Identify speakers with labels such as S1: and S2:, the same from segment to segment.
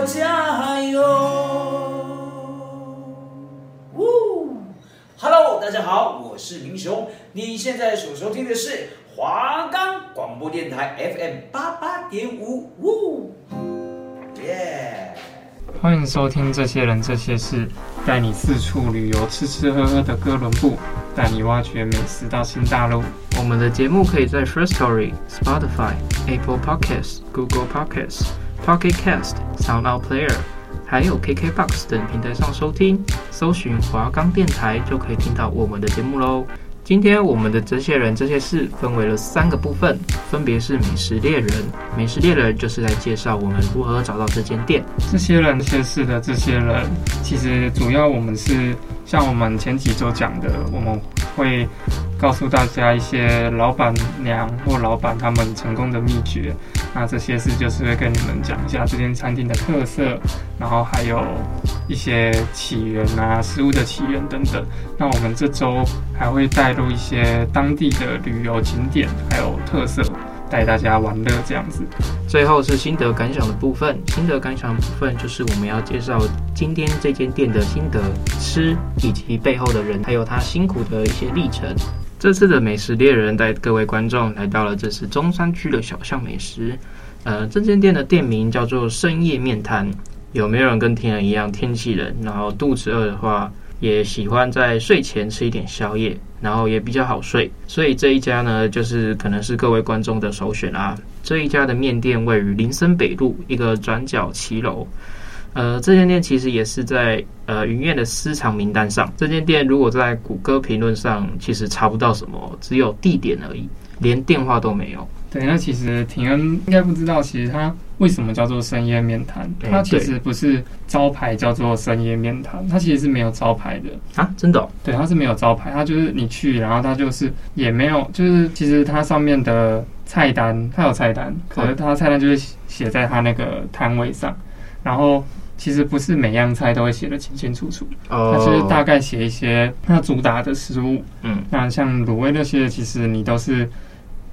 S1: 我加油。呜，Hello，大家好，我是明雄，你现在所收听的是华冈广播电台 FM 八八点五，呜，耶。
S2: 欢迎收听《这些人这些事》，带你四处旅游，吃吃喝喝的哥伦布，带你挖掘美食到新大陆。我们的节目可以在 Firstory、Spotify、Apple Podcasts、Google Podcasts、Pocket Cast、SoundOut Player，还有 KKBox 等平台上收听。搜寻华冈电台就可以听到我们的节目喽。今天我们的这些人这些事分为了三个部分，分别是美食猎人。美食猎人就是来介绍我们如何找到这间店。这些人这些事的这些人，其实主要我们是像我们前几周讲的，我们会告诉大家一些老板娘或老板他们成功的秘诀。那这些事就是会跟你们讲一下这间餐厅的特色，然后还有一些起源啊，食物的起源等等。那我们这周还会带入一些当地的旅游景点，还有特色，带大家玩乐这样子。最后是心得感想的部分，心得感想的部分就是我们要介绍今天这间店的心得、吃以及背后的人，还有他辛苦的一些历程。这次的美食猎人带各位观众来到了这是中山区的小巷美食，呃，这间店的店名叫做深夜面摊。有没有人跟天人一样天气冷，然后肚子饿的话，也喜欢在睡前吃一点宵夜，然后也比较好睡，所以这一家呢，就是可能是各位观众的首选啊。这一家的面店位于林森北路一个转角骑楼。呃，这间店其实也是在呃云苑的私藏名单上。这间店如果在谷歌评论上，其实查不到什么，只有地点而已，连电话都没有。对，那其实庭恩应该不知道，其实它为什么叫做深夜面摊？它其实不是招牌叫做深夜面摊，它其实是没有招牌的啊，真的哦？对，它是没有招牌，它就是你去，然后它就是也没有，就是其实它上面的菜单，它有菜单，可是它菜单就是写在它那个摊位上，然后。其实不是每样菜都会写的清清楚楚，它就是大概写一些它主打的食物。嗯，那像卤味那些，其实你都是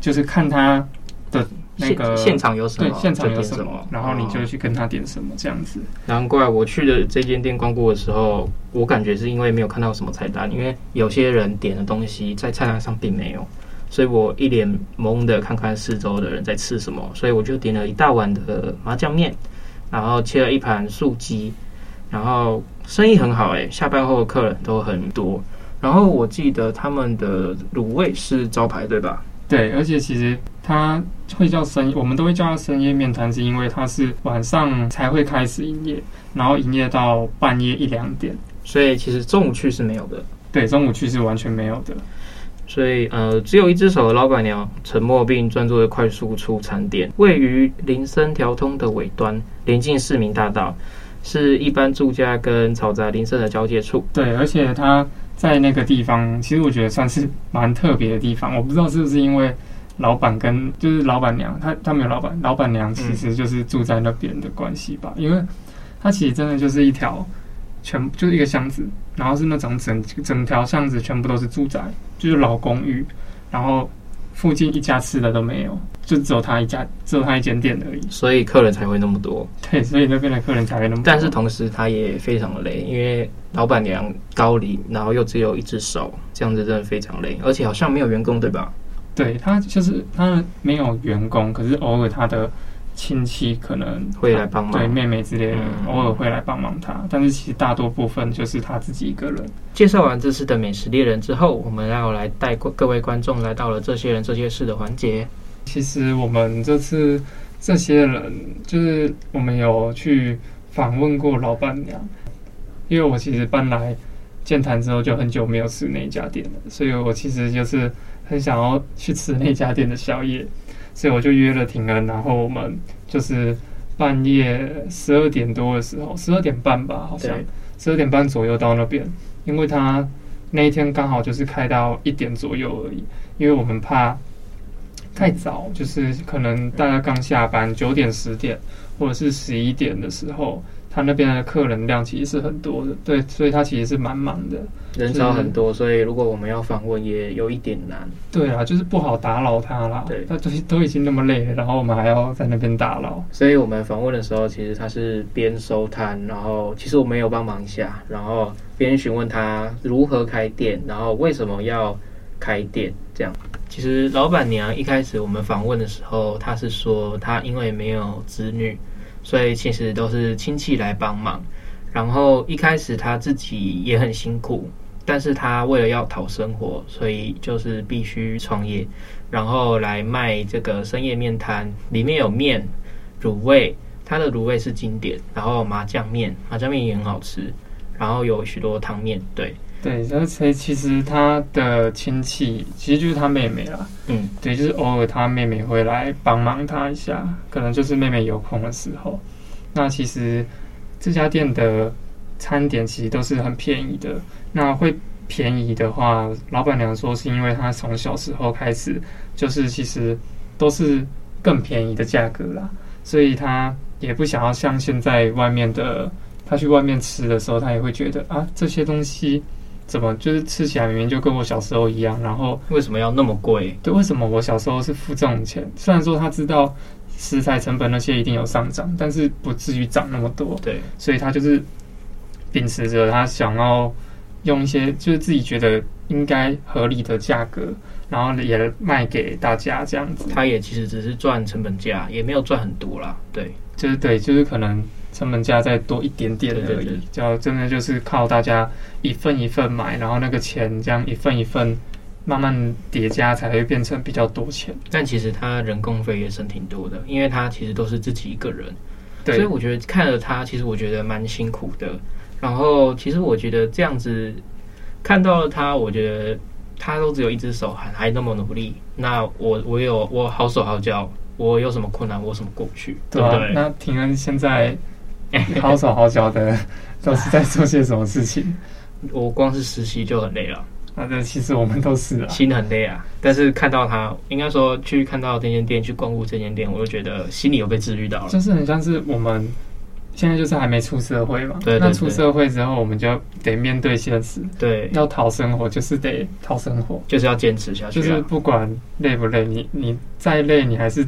S2: 就是看他的那个现场有什么，对，现场有什么，然后你就去跟他点什么这样子。难怪我去的这间店光顾的时候，我感觉是因为没有看到什么菜单，因为有些人点的东西在菜单上并没有，所以我一脸懵的看看四周的人在吃什么，所以我就点了一大碗的麻酱面。然后切了一盘素鸡，然后生意很好哎，下班后的客人都很多。然后我记得他们的卤味是招牌对吧？对，而且其实它会叫深，我们都会叫它深夜面摊，是因为它是晚上才会开始营业，然后营业到半夜一两点，所以其实中午去是没有的。对，中午去是完全没有的。所以，呃，只有一只手的老板娘，沉默并专注的快速出餐点，位于林森条通的尾端，临近市民大道，是一般住家跟嘈杂林森的交界处。对，而且它在那个地方，其实我觉得算是蛮特别的地方。我不知道是不是因为老板跟就是老板娘，他他没有老板，老板娘其实就是住在那边的关系吧？因为它其实真的就是一条。全就是一个巷子，然后是那种整整条巷子全部都是住宅，就是老公寓，然后附近一家吃的都没有，就只有他一家，只有他一间店而已，所以客人才会那么多。对，所以那边的客人才会那么多。但是同时他也非常的累，因为老板娘高龄，然后又只有一只手，这样子真的非常累，而且好像没有员工，对吧？对，他就是他没有员工，可是偶尔他的。亲戚可能会来帮忙，对妹妹之类的，嗯、偶尔会来帮忙他，但是其实大多部分就是他自己一个人。介绍完这次的美食猎人之后，我们要来带各位观众来到了这些人这些事的环节。其实我们这次这些人，就是我们有去访问过老板娘，因为我其实搬来剑潭之后就很久没有吃那家店了，所以我其实就是很想要去吃那家店的宵夜。所以我就约了廷恩，然后我们就是半夜十二点多的时候，十二点半吧，好像十二点半左右到那边，因为他那一天刚好就是开到一点左右而已，因为我们怕太早，就是可能大家刚下班九点十点或者是十一点的时候，他那边的客人量其实是很多的，对，所以他其实是蛮忙的，
S3: 人少很多，所以如果我们要访问也有一点难。
S2: 对啊，就是不好打扰他啦。对，他都都已经那么累了，然后我们还要在那边打扰。
S3: 所以我们访问的时候，其实他是边收摊，然后其实我们有帮忙一下，然后边询问他如何开店，然后为什么要开店这样。其实老板娘一开始我们访问的时候，她是说她因为没有子女，所以其实都是亲戚来帮忙。然后一开始她自己也很辛苦，但是他为了要讨生活，所以就是必须创业，然后来卖这个深夜面摊，里面有面、卤味，它的卤味是经典，然后麻酱面，麻酱面也很好吃，然后有许多汤面，对。
S2: 对，而且其实他的亲戚其实就是他妹妹啦。嗯，对，就是偶尔他妹妹会来帮忙他一下，可能就是妹妹有空的时候。那其实这家店的餐点其实都是很便宜的。那会便宜的话，老板娘说是因为她从小时候开始，就是其实都是更便宜的价格啦，所以她也不想要像现在外面的，她去外面吃的时候，她也会觉得啊这些东西。怎么就是吃起来明明就跟我小时候一样，然后
S3: 为什么要那么贵？
S2: 对，为什么我小时候是付这种钱？虽然说他知道食材成本那些一定有上涨，但是不至于涨那么多。
S3: 对，
S2: 所以他就是秉持着他想要用一些就是自己觉得应该合理的价格，然后也卖给大家这样子。
S3: 他也其实只是赚成本价，也没有赚很多啦。对，
S2: 就是对，就是可能。成本价再多一点点而已，就真的就是靠大家一份一份买，然后那个钱这样一份一份慢慢叠加，才会变成比较多钱。
S3: 但其实他人工费也省挺多的，因为他其实都是自己一个人，对，所以我觉得看了他，其实我觉得蛮辛苦的。然后其实我觉得这样子看到了他，我觉得他都只有一只手，还还那么努力。那我我有我好手好脚，我有什么困难，我什么过不去，对不对？
S2: 那平安现在。好手好脚的，都是在做些什么事情？
S3: 我光是实习就很累了。
S2: 啊，那其实我们都是啊，
S3: 心很累啊。但是看到他，应该说去看到这间店，去光顾这间店，我就觉得心里有被治愈到了。
S2: 就是很像是我们现在就是还没出社会嘛。对，对，对。那出社会之后，我们就得面对现实。
S3: 对。
S2: 要讨生活，就是得讨生活，
S3: 就是要坚持下去。
S2: 就是不管累不累，你你再累，你还是。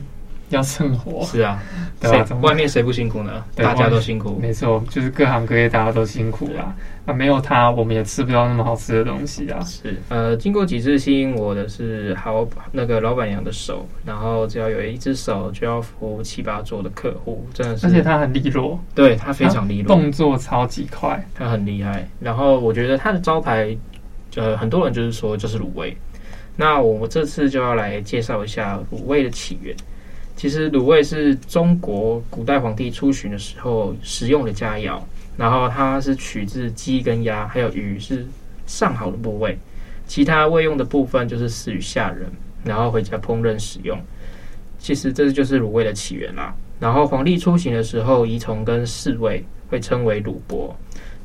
S2: 要生活
S3: 是啊，对吧？外面谁不辛苦呢？大家都辛苦，
S2: 没错，就是各行各业大家都辛苦啦。那没有他，我们也吃不到那么好吃的东西啊。
S3: 是，呃，经过几次吸引我的是好那个老板娘的手，然后只要有一只手就要服务七八桌的客户，真的是。
S2: 而且他很利落，
S3: 对，他非常利落，
S2: 动作超级快，
S3: 他很厉害。然后我觉得他的招牌，呃，很多人就是说就是卤味。那我这次就要来介绍一下卤味的起源。其实卤味是中国古代皇帝出巡的时候食用的佳肴，然后它是取自鸡跟鸭，还有鱼是上好的部位，其他未用的部分就是赐予下人，然后回家烹饪使用。其实这就是卤味的起源啦。然后皇帝出行的时候，仪从跟侍卫会称为卤糍，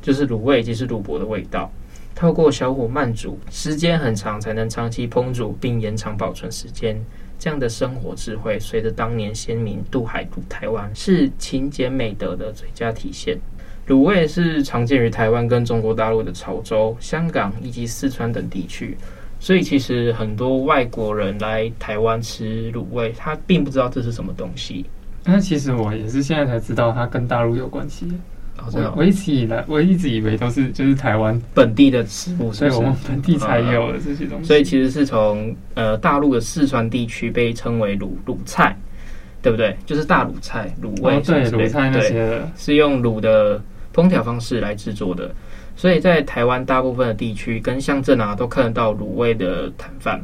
S3: 就是卤味即是卤糍的味道。透过小火慢煮，时间很长才能长期烹煮并延长保存时间。这样的生活智慧，随着当年先民渡海入台湾，是勤俭美德的最佳体现。卤味是常见于台湾跟中国大陆的潮州、香港以及四川等地区，所以其实很多外国人来台湾吃卤味，他并不知道这是什么东西。
S2: 那其实我也是现在才知道，它跟大陆有关系。我我一直以来，我一直以为都是就是台湾
S3: 本地的食物，
S2: 所以我们本地才有的这些东西。
S3: 所以其实是从呃大陆的四川地区被称为卤卤菜，对不对？就是大卤菜卤味，
S2: 对卤菜那些
S3: 是用卤的烹调方式来制作的。所以在台湾大部分的地区跟乡镇啊，都看得到卤味的摊贩。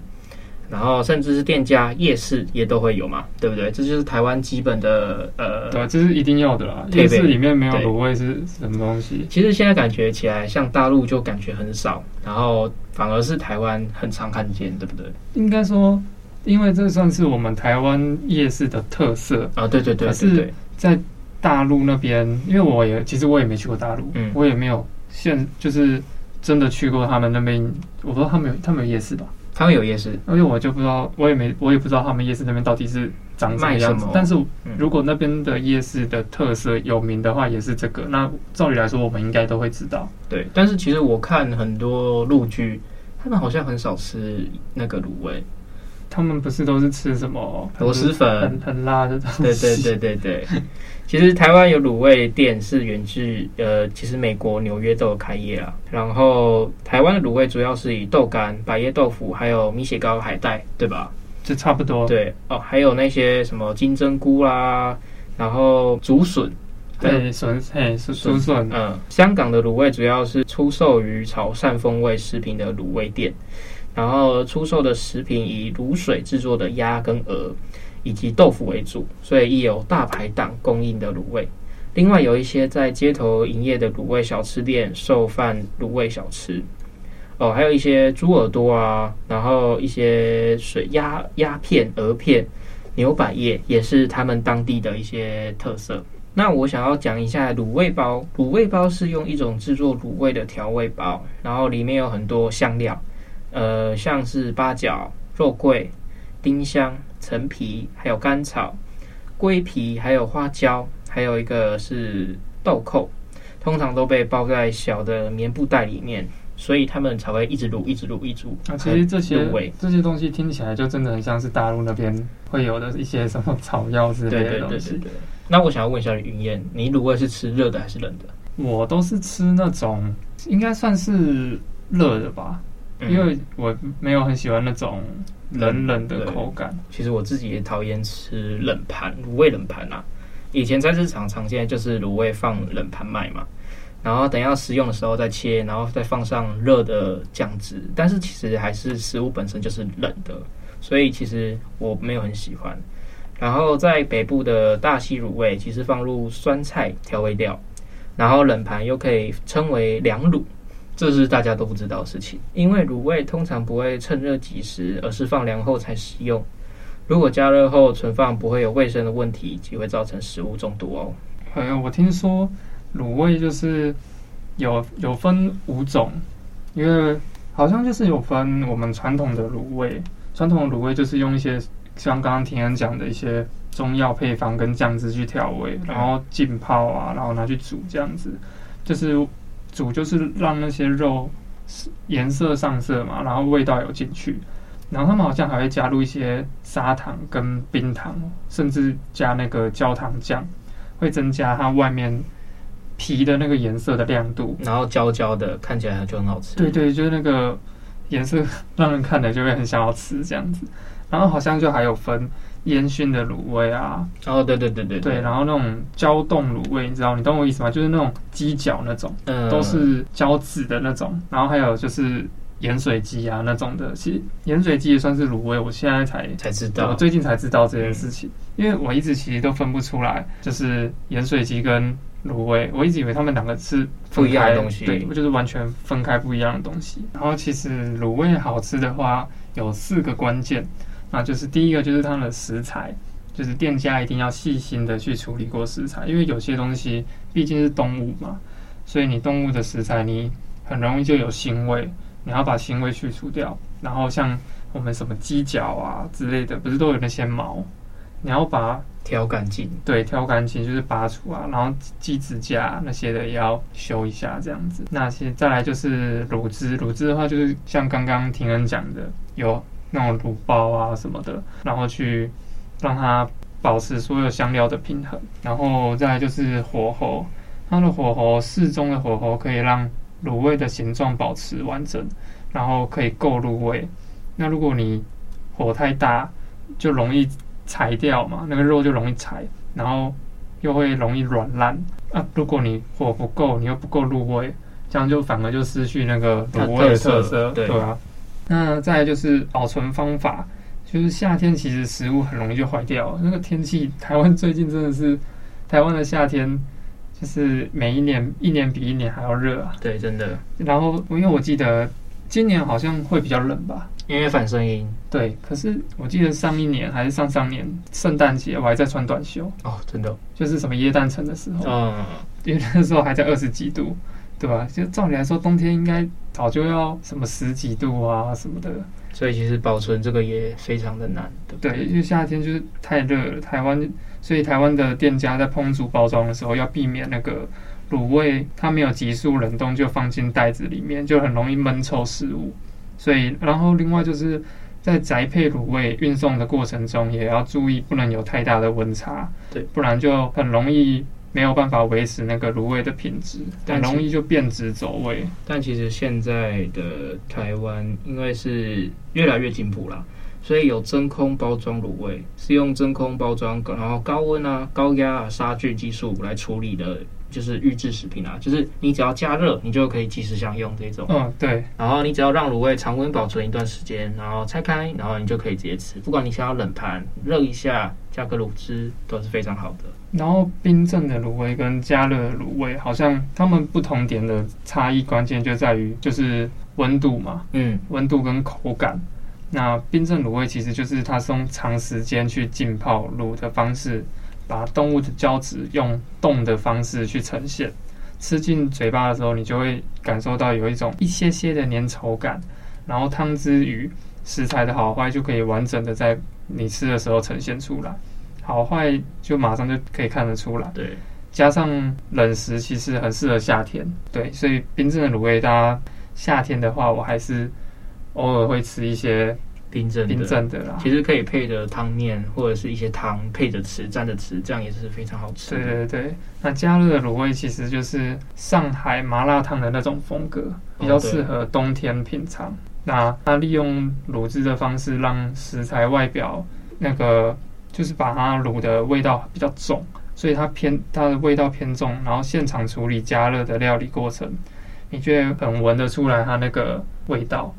S3: 然后甚至是店家、夜市也都会有嘛，对不对？这就是台湾基本的呃，
S2: 对，这是一定要的啦。夜市里面没有卤味是什么东西？
S3: 其实现在感觉起来，像大陆就感觉很少，然后反而是台湾很常看见，对不对？
S2: 应该说，因为这算是我们台湾夜市的特色
S3: 啊。对对对，对，
S2: 可是在大陆那边，因为我也其实我也没去过大陆，嗯，我也没有现就是真的去过他们那边。我不知道他们有他们有夜市吧？
S3: 他们有夜市，
S2: 而且我就不知道，我也没，我也不知道他们夜市那边到底是长什么样子。但是如果那边的夜市的特色有名的话，也是这个。那照理来说，我们应该都会知道。
S3: 对，但是其实我看很多陆剧，他们好像很少吃那个卤味。
S2: 他们不是都是吃什么
S3: 螺蛳粉，
S2: 很很辣的东西。
S3: 对对对对对。其实台湾有卤味店是源自呃，其实美国纽约都有开业啊。然后台湾的卤味主要是以豆干、百叶豆腐，还有米血糕、海带，对吧？
S2: 这差不多。
S3: 对哦，还有那些什么金针菇啦，然后竹笋，
S2: 对笋，嘿是竹笋。
S3: 嗯，香港的卤味主要是出售于潮汕风味食品的卤味店。然后出售的食品以卤水制作的鸭跟鹅以及豆腐为主，所以亦有大排档供应的卤味。另外有一些在街头营业的卤味小吃店售贩卤味小吃。哦，还有一些猪耳朵啊，然后一些水鸭鸭片、鹅片、牛百叶也是他们当地的一些特色。那我想要讲一下卤味包。卤味包是用一种制作卤味的调味包，然后里面有很多香料。呃，像是八角、肉桂、丁香、陈皮，还有甘草、桂皮，还有花椒，还有一个是豆蔻，通常都被包在小的棉布袋里面，所以他们才会一直卤，一直卤，一直卤。
S2: 啊，其实这些这些东西听起来就真的很像是大陆那边会有的一些什么草药之类的东西。对对对对对。
S3: 那我想要问一下云燕，你卤味是吃热的还是冷的？
S2: 我都是吃那种，应该算是热的吧。因为我没有很喜欢那种冷冷的口感。
S3: 其实我自己也讨厌吃冷盘卤味冷盘啊。以前在市场常见就是卤味放冷盘卖嘛，然后等要食用的时候再切，然后再放上热的酱汁。但是其实还是食物本身就是冷的，所以其实我没有很喜欢。然后在北部的大溪卤味，其实放入酸菜调味料，然后冷盘又可以称为凉卤。这是大家都不知道的事情，因为卤味通常不会趁热即食，而是放凉后才食用。如果加热后存放，不会有卫生的问题，即会造成食物中毒哦。
S2: 还有，我听说卤味就是有有分五种，因为好像就是有分我们传统的卤味，传统的卤味就是用一些像刚刚庭恩讲的一些中药配方跟酱汁去调味，然后浸泡啊，然后拿去煮这样子，就是。煮就是让那些肉颜色上色嘛，然后味道有进去，然后他们好像还会加入一些砂糖跟冰糖，甚至加那个焦糖酱，会增加它外面皮的那个颜色的亮度，
S3: 然后焦焦的，看起来就很好吃。
S2: 对对，就是那个颜色 让人看了就会很想要吃这样子，然后好像就还有分。烟熏的卤味啊，
S3: 哦，对对对对
S2: 对，然后那种胶冻卤味，你知道，你懂我意思吗？就是那种鸡脚那种，嗯，都是胶质的那种。然后还有就是盐水鸡啊那种的，其实盐水鸡也算是卤味。我现在才
S3: 才知道，
S2: 我最近才知道这件事情，嗯，因为我一直其实都分不出来，就是盐水鸡跟卤味，我一直以为他们两个是
S3: 不一样的东西，
S2: 对，我就是完全分开不一样的东西。然后其实卤味好吃的话，有四个关键。那就是第一个，就是它的食材，就是店家一定要细心的去处理过食材，因为有些东西毕竟是动物嘛，所以你动物的食材你很容易就有腥味，你要把腥味去除掉。然后像我们什么鸡脚啊之类的，不是都有那些毛，你要把它
S3: 挑干净，
S2: 对，挑干净就是拔除啊，然后鸡指甲那些的也要修一下这样子。那些再来就是卤汁，卤汁的话就是像刚刚婷恩讲的有。那种卤包啊什么的，然后去让它保持所有香料的平衡，然后再来就是火候，它的火候适中的火候可以让卤味的形状保持完整，然后可以够入味。那如果你火太大，就容易柴掉嘛，那个肉就容易柴，然后又会容易软烂。啊，如果你火不够，你又不够入味，这样就反而就失去那个卤味的特色，对吧？那再来就是保存方法，就是夏天其实食物很容易就坏掉。那个天气，台湾最近真的是，台湾的夏天就是每一年一年比一年还要热啊。
S3: 对，真的。
S2: 然后因为我记得今年好像会比较冷吧，
S3: 因为反声音。
S2: 对，可是我记得上一年还是上上年圣诞节，我还在穿短袖。
S3: 哦，真的。
S2: 就是什么耶诞城的时候，
S3: 嗯，
S2: 因为那时候还在二十几度。对吧？就照理来说，冬天应该早就要什么十几度啊什么的。
S3: 所以其实保存这个也非常的难，对不对？
S2: 对，因为夏天就是太热了。台湾，所以台湾的店家在烹煮包装的时候，要避免那个卤味它没有急速冷冻就放进袋子里面，就很容易闷臭食物。所以，然后另外就是在宅配卤味运送的过程中，也要注意不能有太大的温差，
S3: 对，
S2: 不然就很容易。没有办法维持那个卤味的品质，很容易就变质走味。
S3: 但其实现在的台湾，因为是越来越进步了，所以有真空包装卤味，是用真空包装，然后高温啊、高压啊、杀菌技术来处理的。就是预制食品啊，就是你只要加热，你就可以即时享用这种。
S2: 嗯，对。
S3: 然后你只要让卤味常温保存一段时间，然后拆开，然后你就可以直接吃。不管你想要冷盘热一下，加个卤汁都是非常好的。
S2: 然后冰镇的卤味跟加热的卤味，好像它们不同点的差异关键就在于就是温度嘛。嗯，温度跟口感。那冰镇卤味其实就是它是用长时间去浸泡卤的方式。把动物的胶质用冻的方式去呈现，吃进嘴巴的时候，你就会感受到有一种一些些的粘稠感，然后汤汁与食材的好坏就可以完整的在你吃的时候呈现出来，好坏就马上就可以看得出来。
S3: 对，
S2: 加上冷食其实很适合夏天，对，所以冰镇的卤味，大家夏天的话，我还是偶尔会吃一些。
S3: 冰镇
S2: 冰镇的啦，
S3: 其实可以配着汤面或者是一些汤配着吃，蘸着吃，这样也是非常好吃。
S2: 对对对，那加热的卤味其实就是上海麻辣烫的那种风格，比较适合冬天品尝。哦、那它利用卤汁的方式，让食材外表那个就是把它卤的味道比较重，所以它偏它的味道偏重。然后现场处理加热的料理过程，你觉得很闻得出来它那个味道，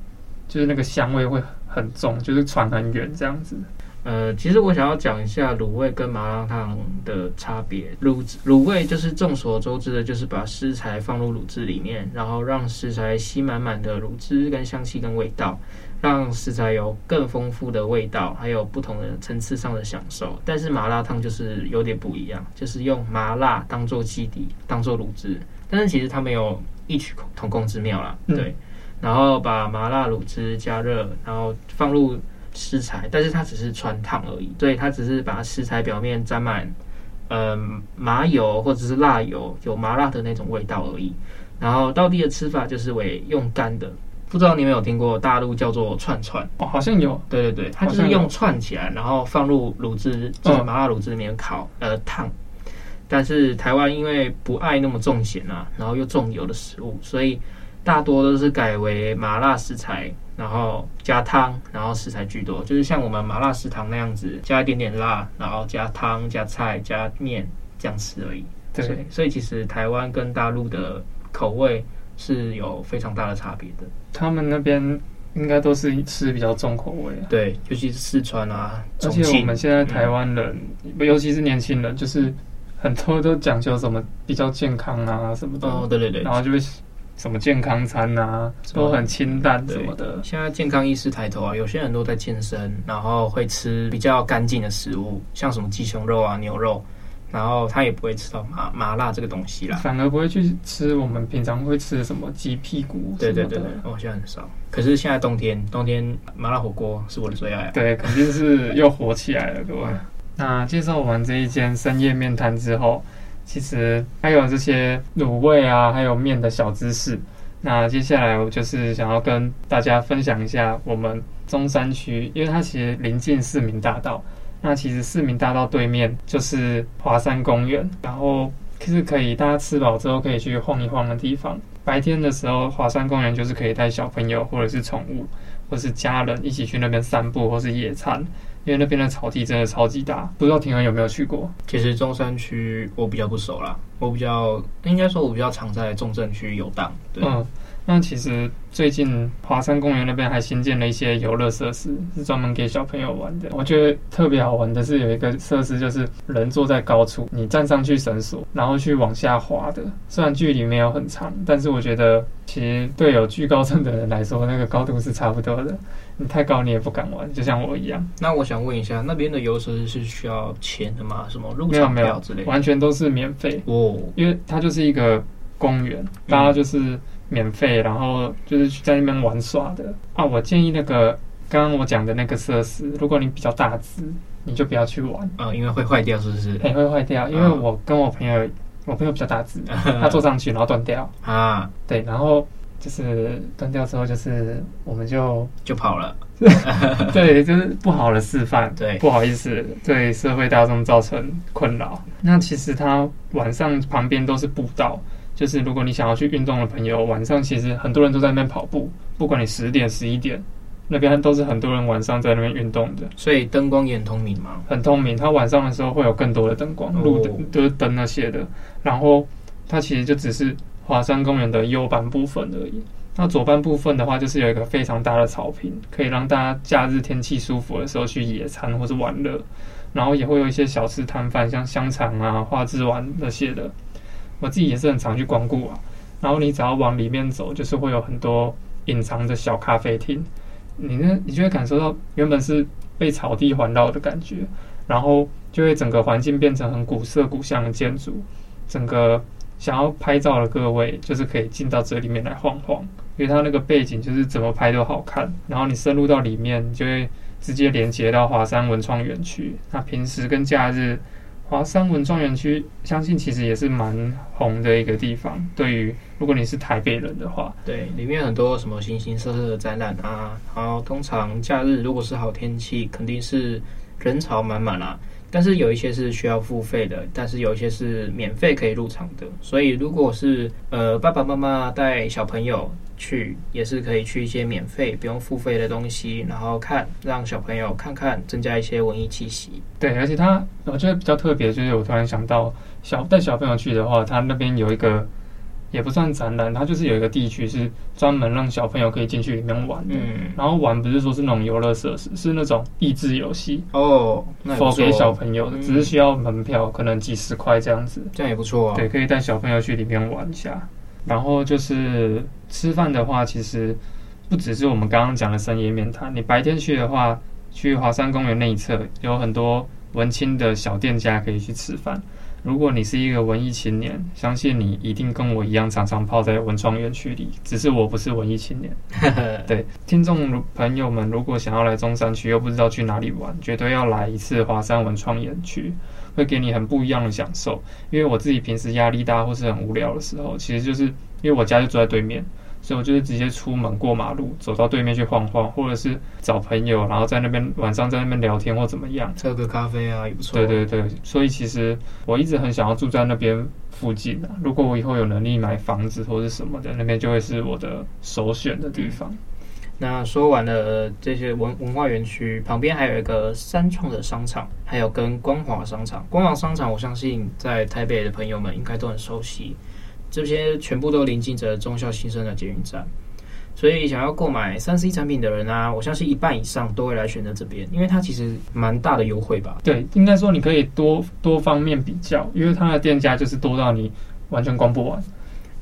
S2: 就是那个香味会。很重，就是传很远这样子。
S3: 呃，其实我想要讲一下卤味跟麻辣烫的差别。卤卤味就是众所周知的，就是把食材放入卤汁里面，然后让食材吸满满的卤汁跟香气跟味道，让食材有更丰富的味道，还有不同的层次上的享受。但是麻辣烫就是有点不一样，就是用麻辣当做基底，当做卤汁，但是其实它没有异曲同工之妙啦，对。然后把麻辣卤汁加热，然后放入食材，但是它只是穿烫而已，所以它只是把食材表面沾满，嗯、呃，麻油或者是辣油，有麻辣的那种味道而已。然后道地的吃法就是为用干的，不知道你们有听过大陆叫做串串？
S2: 哦，好像有。
S3: 对对对，它就是用串起来，然后放入卤汁，就是麻辣卤汁里面烤，呃，烫。但是台湾因为不爱那么重咸啊，然后又重油的食物，所以。大多都是改为麻辣食材，然后加汤，然后食材居多，就是像我们麻辣食堂那样子，加一点点辣，然后加汤、加菜、加面这样吃而已。对，所以，所以其实台湾跟大陆的口味是有非常大的差别的。
S2: 他们那边应该都是吃比较重口味啊。
S3: 对，尤其是四川啊，
S2: 而且我们现在台湾人，嗯、尤其是年轻人，就是很多都讲究什么比较健康啊什么的。
S3: 哦，对对对，
S2: 然后就会。什么健康餐啊，都很清淡什么的。
S3: 现在健康意识抬头啊，有些人都在健身，然后会吃比较干净的食物，像什么鸡胸肉啊、牛肉，然后他也不会吃到麻麻辣这个东西啦，
S2: 反而不会去吃我们平常会吃的什么鸡屁股。
S3: 对对对对，哦，现在很少。可是现在冬天，冬天麻辣火锅是我的最爱啊。
S2: 对，肯定是又火起来了，各位。那介绍完这一间深夜面摊之后。其实还有这些卤味啊，还有面的小知识。那接下来我就是想要跟大家分享一下我们中山区，因为它其实临近市民大道。那其实市民大道对面就是华山公园，然后其实可以大家吃饱之后可以去晃一晃的地方。白天的时候，华山公园就是可以带小朋友或者是宠物，或是家人一起去那边散步或是野餐。因为那边的草地真的超级大，不知道庭恒有没有去过？
S3: 其实中山区我比较不熟啦，我比较应该说，我比较常在中正区游荡。对。嗯那其实最近华山公园那边还新建了一些游乐设施，是专门给小朋友玩的。我觉得特别好玩的是有一个设施，就是人坐在高处，你站上去绳索，然后去往下滑的。虽然距离没有很长，但是我觉得其实对有惧高症的人来说，那个高度是差不多的。你太高你也不敢玩，就像我一样。那我想问一下，那边的游设施是需要钱的吗？什么入场票之类的？
S2: 没有没有，完全都是免费哦，因为它就是一个。公园，大家就是免费，然后就是去在那边玩耍的啊。我建议那个刚刚我讲的那个设施，如果你比较大只，你就不要去玩
S3: 啊，因为会坏掉，是不是？
S2: 哎，会坏掉，因为我跟我朋友，我朋友比较大只，他坐上去然后断掉啊，对，然后。就是断掉之后，就是我们就
S3: 就跑了，
S2: 对，就是不好的示范，
S3: 对，
S2: 不好意思，对社会大众造成困扰。那其实它晚上旁边都是步道，就是如果你想要去运动的朋友，晚上其实很多人都在那边跑步，不管你十点、十一点，那边都是很多人晚上在那边运动的。
S3: 所以灯光也很通明嘛？
S2: 很通明，它晚上的时候会有更多的灯光，路灯就是灯那些的。然后它其实就只是。华山公园的右半部分而已。那左半部分的话，就是有一个非常大的草坪，可以让大家假日天气舒服的时候去野餐或是玩乐。然后也会有一些小吃摊贩，像香肠啊、花枝丸那些的。我自己也是很常去光顾啊。然后你只要往里面走，就是会有很多隐藏的小咖啡厅。你呢，你就会感受到原本是被草地环绕的感觉，然后就会整个环境变成很古色古香的建筑，整个。想要拍照的各位，就是可以进到这里面来晃晃，因为它那个背景就是怎么拍都好看。然后你深入到里面，你就会直接连接到华山文创园区。那平时跟假日，华山文创园区相信其实也是蛮红的一个地方。对于如果你是台北人的话，
S3: 对，里面很多什么形形色色的展览啊。然后通常假日如果是好天气，肯定是人潮满满啦。但是有一些是需要付费的，但是有一些是免费可以入场的。所以如果是呃爸爸妈妈带小朋友去，也是可以去一些免费不用付费的东西，然后看让小朋友看看，增加一些文艺气息。
S2: 对，而且它我觉得比较特别，就是我突然想到小带小朋友去的话，它那边有一个。也不算展览，它就是有一个地区是专门让小朋友可以进去里面玩的。嗯，然后玩不是说是那种游乐设施，是那种益智游戏
S3: 哦，那也不错，
S2: 给小朋友的，只是需要门票，可能几十块这样子。
S3: 这样也不错啊。
S2: 对，可以带小朋友去里面玩一下。然后就是吃饭的话，其实不只是我们刚刚讲的深夜面摊，你白天去的话，去华山公园那一侧有很多文青的小店家可以去吃饭。如果你是一个文艺青年，相信你一定跟我一样常常泡在文创园区里。只是我不是文艺青年。对，听众朋友们，如果想要来中山区又不知道去哪里玩，绝对要来一次华山文创园区，会给你很不一样的享受。因为我自己平时压力大或是很无聊的时候，其实就是因为我家就住在对面。所以我就是直接出门过马路，走到对面去晃晃，或者是找朋友，然后在那边晚上在那边聊天或怎么样，
S3: 喝个咖啡啊也不错。
S2: 对对对，所以其实我一直很想要住在那边附近啊。如果我以后有能力买房子或者什么的，那边就会是我的首选的地方。
S3: 那说完了这些文文化园区，旁边还有一个三创的商场，还有跟光华商场。光华商场，我相信在台北的朋友们应该都很熟悉。这些全部都临近着中校新生的捷运站，所以想要购买三 C 产品的人啊，我相信一半以上都会来选择这边，因为它其实蛮大的优惠吧？
S2: 对，应该说你可以多多方面比较，因为它的店家就是多到你完全逛不完。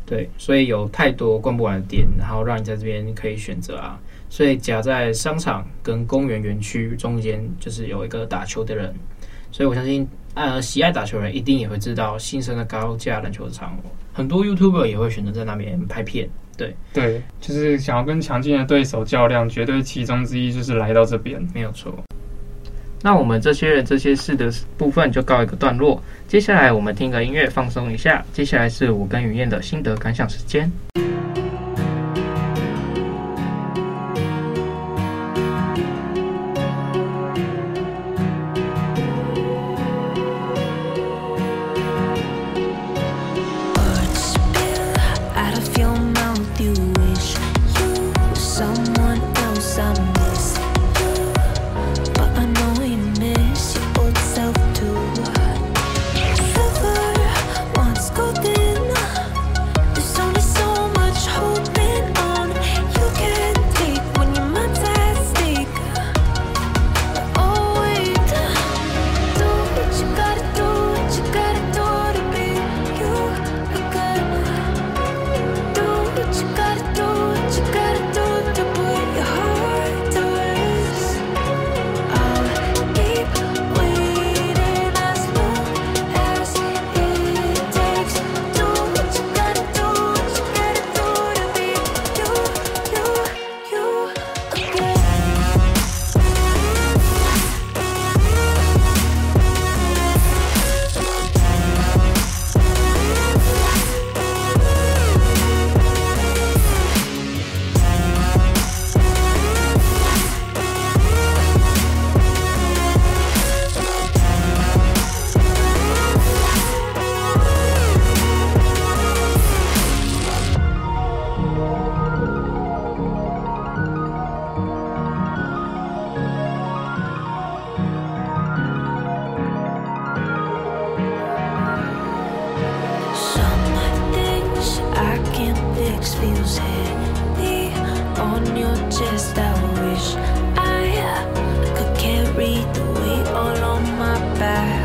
S3: 对，所以有太多逛不完的店，然后让你在这边可以选择啊。所以夹在商场跟公园园区中间，就是有一个打球的人，所以我相信。呃，喜爱打球人一定也会知道新生的高价篮球场，很多 YouTuber 也会选择在那边拍片。对
S2: 对，就是想要跟强劲的对手较量，绝对其中之一就是来到这边，
S3: 没有错。那我们这些人这些事的部分就告一个段落，接下来我们听个音乐放松一下，接下来是我跟雨燕的心得感想时
S4: 间。Feels heavy on your chest. I wish I uh, could carry the weight all on my back.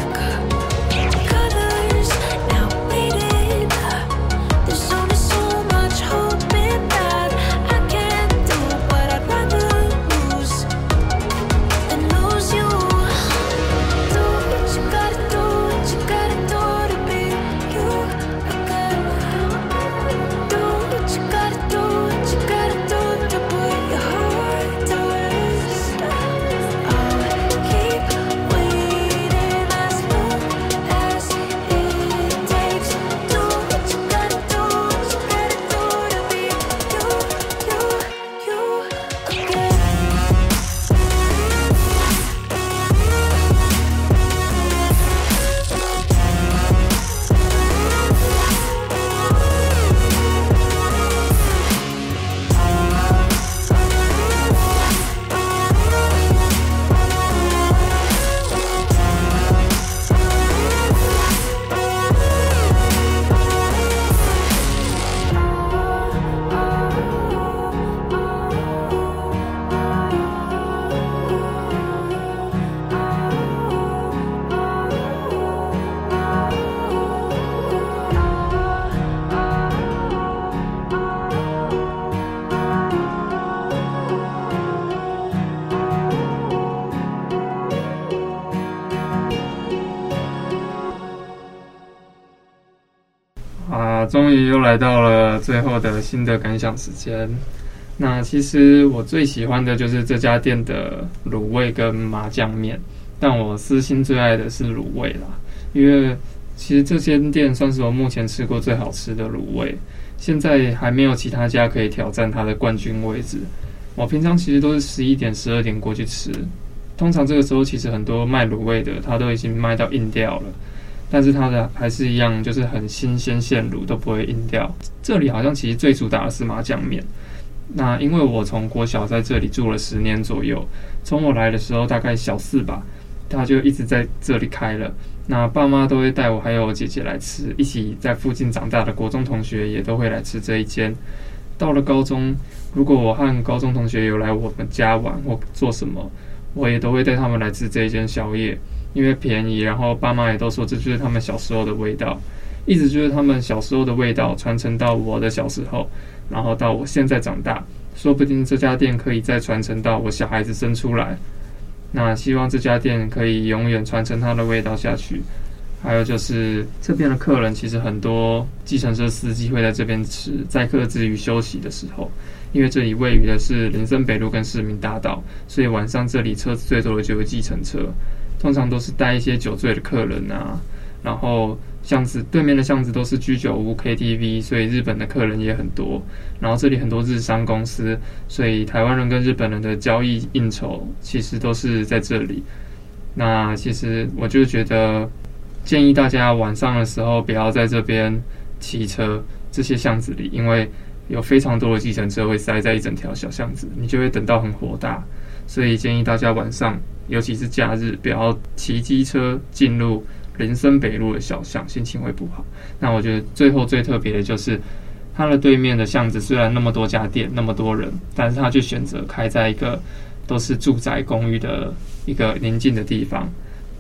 S2: 来到了最后的新的感想时间。那其实我最喜欢的就是这家店的卤味跟麻酱面，但我私心最爱的是卤味啦，因为其实这间店算是我目前吃过最好吃的卤味，现在还没有其他家可以挑战它的冠军位置。我平常其实都是十一点、十二点过去吃，通常这个时候其实很多卖卤味的，它都已经卖到硬掉了。但是它的还是一样，就是很新鲜现卤，都不会硬掉。这里好像其实最主打的是麻酱面。那因为我从国小在这里住了十年左右，从我来的时候大概小四吧，他就一直在这里开了。那爸妈都会带我还有我姐姐来吃，一起在附近长大的国中同学也都会来吃这一间。到了高中，如果我和高中同学有来我们家玩或做什么，我也都会带他们来吃这一间宵夜。因为便宜，然后爸妈也都说这就是他们小时候的味道，一直就是他们小时候的味道传承到我的小时候，然后到我现在长大，说不定这家店可以再传承到我小孩子生出来。那希望这家店可以永远传承它的味道下去。还有就是这边的客人其实很多，计程车司机会在这边吃，载客之余休息的时候，因为这里位于的是林森北路跟市民大道，所以晚上这里车子最多的就是计程车。通常都是带一些酒醉的客人啊，然后巷子对面的巷子都是居酒屋、KTV，所以日本的客人也很多。然后这里很多日商公司，所以台湾人跟日本人的交易应酬其实都是在这里。那其实我就觉得建议大家晚上的时候不要在这边骑车，这些巷子里，因为有非常多的计程车会塞在一整条小巷子，你就会等到很火大。所以建议大家晚上，尤其是假日，不要骑机车进入林森北路的小巷，心情会不好。那我觉得最后最特别的就是，它的对面的巷子虽然那么多家店，那么多人，但是它却选择开在一个都是住宅公寓的一个宁静的地方，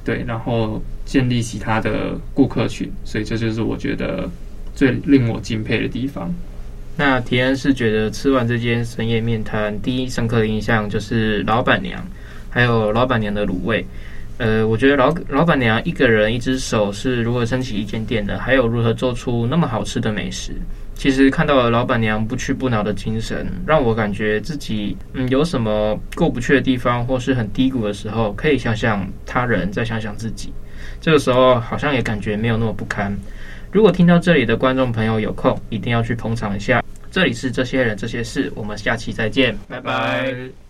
S2: 对，然后建立起它的顾客群。所以这就是我觉得最令我敬佩的地方。
S3: 那提恩是觉得吃完这间深夜面摊，第一深刻的印象就是老板娘，还有老板娘的卤味。呃，我觉得老老板娘一个人一只手是如何撑起一间店的，还有如何做出那么好吃的美食。其实看到了老板娘不屈不挠的精神，让我感觉自己嗯有什么过不去的地方，或是很低谷的时候，可以想想他人，再想想自己。这个时候好像也感觉没有那么不堪。如果听到这里的观众朋友有空，一定要去捧场一下。这里是这些人这些事，我们下期再见，拜拜。